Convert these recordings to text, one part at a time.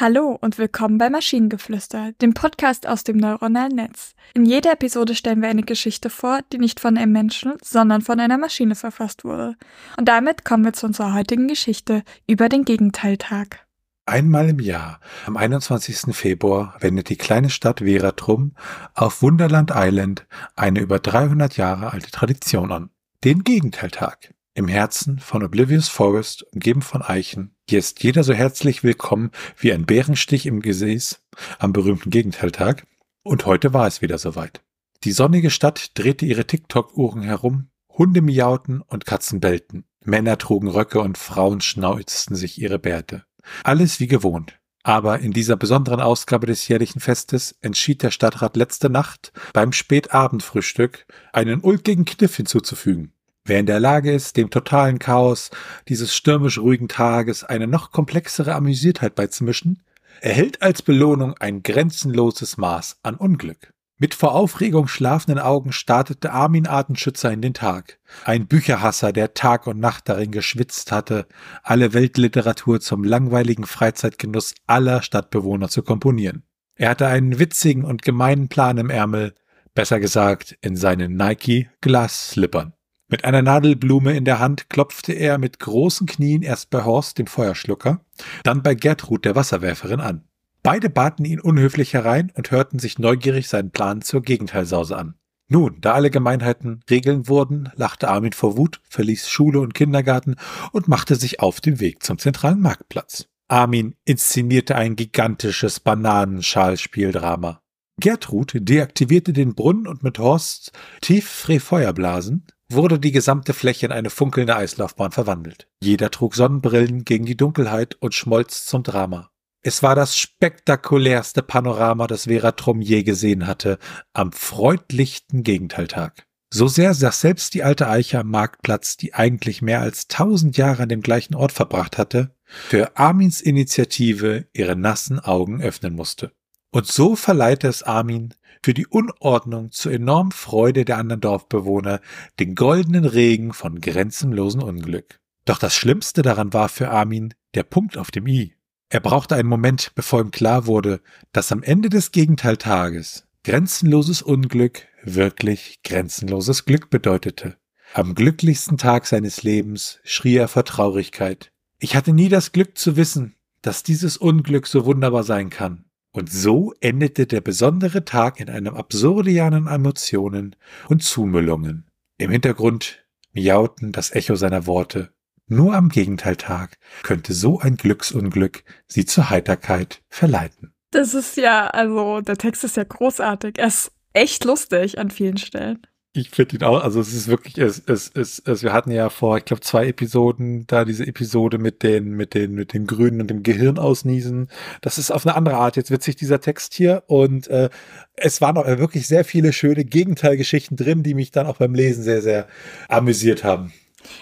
Hallo und willkommen bei Maschinengeflüster, dem Podcast aus dem neuronalen Netz. In jeder Episode stellen wir eine Geschichte vor, die nicht von einem Menschen, sondern von einer Maschine verfasst wurde. Und damit kommen wir zu unserer heutigen Geschichte über den Gegenteiltag. Einmal im Jahr, am 21. Februar, wendet die kleine Stadt Veratrum auf Wunderland Island eine über 300 Jahre alte Tradition an. Den Gegenteiltag. Im Herzen von Oblivious Forest, umgeben von Eichen, hier ist jeder so herzlich willkommen wie ein Bärenstich im Gesäß am berühmten Gegenteiltag. Und heute war es wieder soweit. Die sonnige Stadt drehte ihre TikTok-Uhren herum, Hunde miauten und Katzen bellten. Männer trugen Röcke und Frauen schnauzten sich ihre Bärte. Alles wie gewohnt. Aber in dieser besonderen Ausgabe des jährlichen Festes entschied der Stadtrat letzte Nacht beim Spätabendfrühstück einen ulkigen Kniff hinzuzufügen. Wer in der Lage ist, dem totalen Chaos dieses stürmisch ruhigen Tages eine noch komplexere Amüsiertheit beizumischen, erhält als Belohnung ein grenzenloses Maß an Unglück. Mit vor Aufregung schlafenden Augen startete Armin Artenschützer in den Tag. Ein Bücherhasser, der Tag und Nacht darin geschwitzt hatte, alle Weltliteratur zum langweiligen Freizeitgenuss aller Stadtbewohner zu komponieren. Er hatte einen witzigen und gemeinen Plan im Ärmel, besser gesagt in seinen Nike Glasslippern. Mit einer Nadelblume in der Hand klopfte er mit großen Knien erst bei Horst, dem Feuerschlucker, dann bei Gertrud, der Wasserwerferin, an. Beide baten ihn unhöflich herein und hörten sich neugierig seinen Plan zur Gegenteilsause an. Nun, da alle Gemeinheiten Regeln wurden, lachte Armin vor Wut, verließ Schule und Kindergarten und machte sich auf den Weg zum zentralen Marktplatz. Armin inszenierte ein gigantisches Bananenschalspieldrama. Gertrud deaktivierte den Brunnen und mit Horst tief Feuerblasen wurde die gesamte Fläche in eine funkelnde Eislaufbahn verwandelt. Jeder trug Sonnenbrillen gegen die Dunkelheit und schmolz zum Drama. Es war das spektakulärste Panorama, das Veratrum je gesehen hatte, am freundlichsten Gegenteiltag. So sehr saß selbst die alte Eiche am Marktplatz, die eigentlich mehr als tausend Jahre an dem gleichen Ort verbracht hatte, für Armins Initiative ihre nassen Augen öffnen musste. Und so verleihte es Armin, für die Unordnung zur enormen Freude der anderen Dorfbewohner den goldenen Regen von grenzenlosen Unglück. Doch das Schlimmste daran war für Armin der Punkt auf dem i. Er brauchte einen Moment, bevor ihm klar wurde, dass am Ende des Gegenteiltages grenzenloses Unglück wirklich grenzenloses Glück bedeutete. Am glücklichsten Tag seines Lebens schrie er vor Traurigkeit. Ich hatte nie das Glück zu wissen, dass dieses Unglück so wunderbar sein kann. Und so endete der besondere Tag in einem Absurdian an Emotionen und Zumüllungen. Im Hintergrund miauten das Echo seiner Worte. Nur am Gegenteiltag könnte so ein Glücksunglück sie zur Heiterkeit verleiten. Das ist ja, also der Text ist ja großartig. Er ist echt lustig an vielen Stellen. Ich finde ihn auch, also es ist wirklich, es, es, es, es, wir hatten ja vor, ich glaube, zwei Episoden, da diese Episode mit den, mit den, mit den Grünen und dem Gehirn ausniesen. Das ist auf eine andere Art jetzt witzig, dieser Text hier. Und äh, es waren auch wirklich sehr viele schöne Gegenteilgeschichten drin, die mich dann auch beim Lesen sehr, sehr amüsiert haben.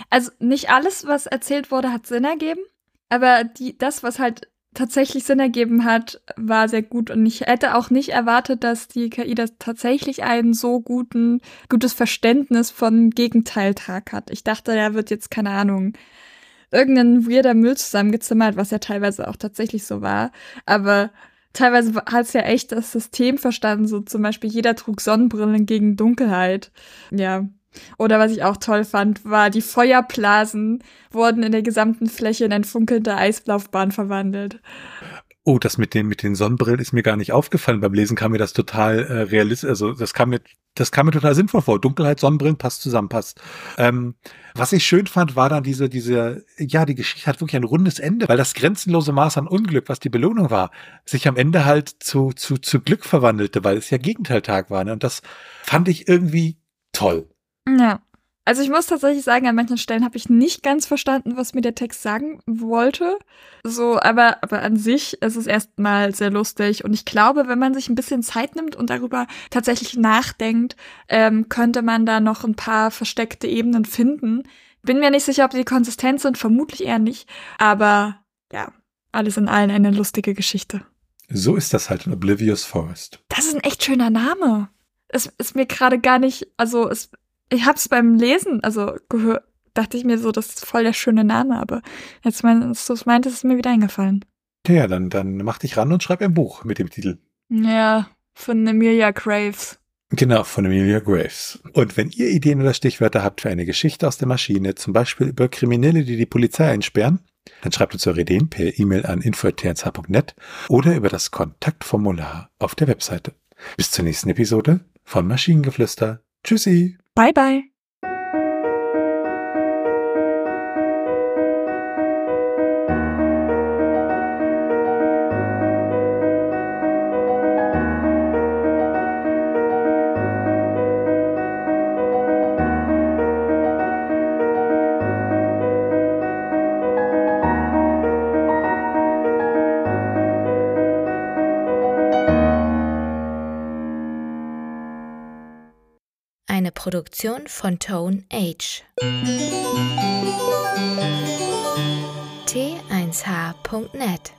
Also nicht alles, was erzählt wurde, hat Sinn ergeben. Aber die, das, was halt tatsächlich Sinn ergeben hat, war sehr gut. Und ich hätte auch nicht erwartet, dass die KI das tatsächlich ein so guten, gutes Verständnis von Gegenteiltrag hat. Ich dachte, der wird jetzt, keine Ahnung, irgendein weirder Müll zusammengezimmert, was ja teilweise auch tatsächlich so war. Aber teilweise hat es ja echt das System verstanden, so zum Beispiel jeder trug Sonnenbrillen gegen Dunkelheit. Ja, oder was ich auch toll fand, war, die Feuerblasen wurden in der gesamten Fläche in eine funkelnde Eislaufbahn verwandelt. Oh, das mit den, mit den Sonnenbrillen ist mir gar nicht aufgefallen. Beim Lesen kam mir das total äh, realistisch, also das kam mir, das kam mir total sinnvoll vor. Dunkelheit, Sonnenbrillen passt zusammen, passt. Ähm, was ich schön fand, war dann diese, diese, ja, die Geschichte hat wirklich ein rundes Ende, weil das grenzenlose Maß an Unglück, was die Belohnung war, sich am Ende halt zu, zu, zu Glück verwandelte, weil es ja Gegenteiltag war. Ne? Und das fand ich irgendwie toll. Ja. Also ich muss tatsächlich sagen, an manchen Stellen habe ich nicht ganz verstanden, was mir der Text sagen wollte. So, aber, aber an sich ist es erstmal sehr lustig. Und ich glaube, wenn man sich ein bisschen Zeit nimmt und darüber tatsächlich nachdenkt, ähm, könnte man da noch ein paar versteckte Ebenen finden. Bin mir nicht sicher, ob die konsistent sind, vermutlich eher nicht. Aber ja, alles in allem eine lustige Geschichte. So ist das halt in Oblivious Forest. Das ist ein echt schöner Name. Es ist mir gerade gar nicht, also es ich hab's beim Lesen, also gehört, dachte ich mir so, das ist voll der schöne Name, aber jetzt, mein, du meintest, ist mir wieder eingefallen. Ja, dann, dann mach dich ran und schreib ein Buch mit dem Titel. Ja, von Emilia Graves. Genau, von Emilia Graves. Und wenn ihr Ideen oder Stichwörter habt für eine Geschichte aus der Maschine, zum Beispiel über Kriminelle, die die Polizei einsperren, dann schreibt uns eure Ideen per E-Mail an info.tnsh.net oder über das Kontaktformular auf der Webseite. Bis zur nächsten Episode von Maschinengeflüster. Tschüssi. 拜拜。Eine Produktion von Tone Age. t1h.net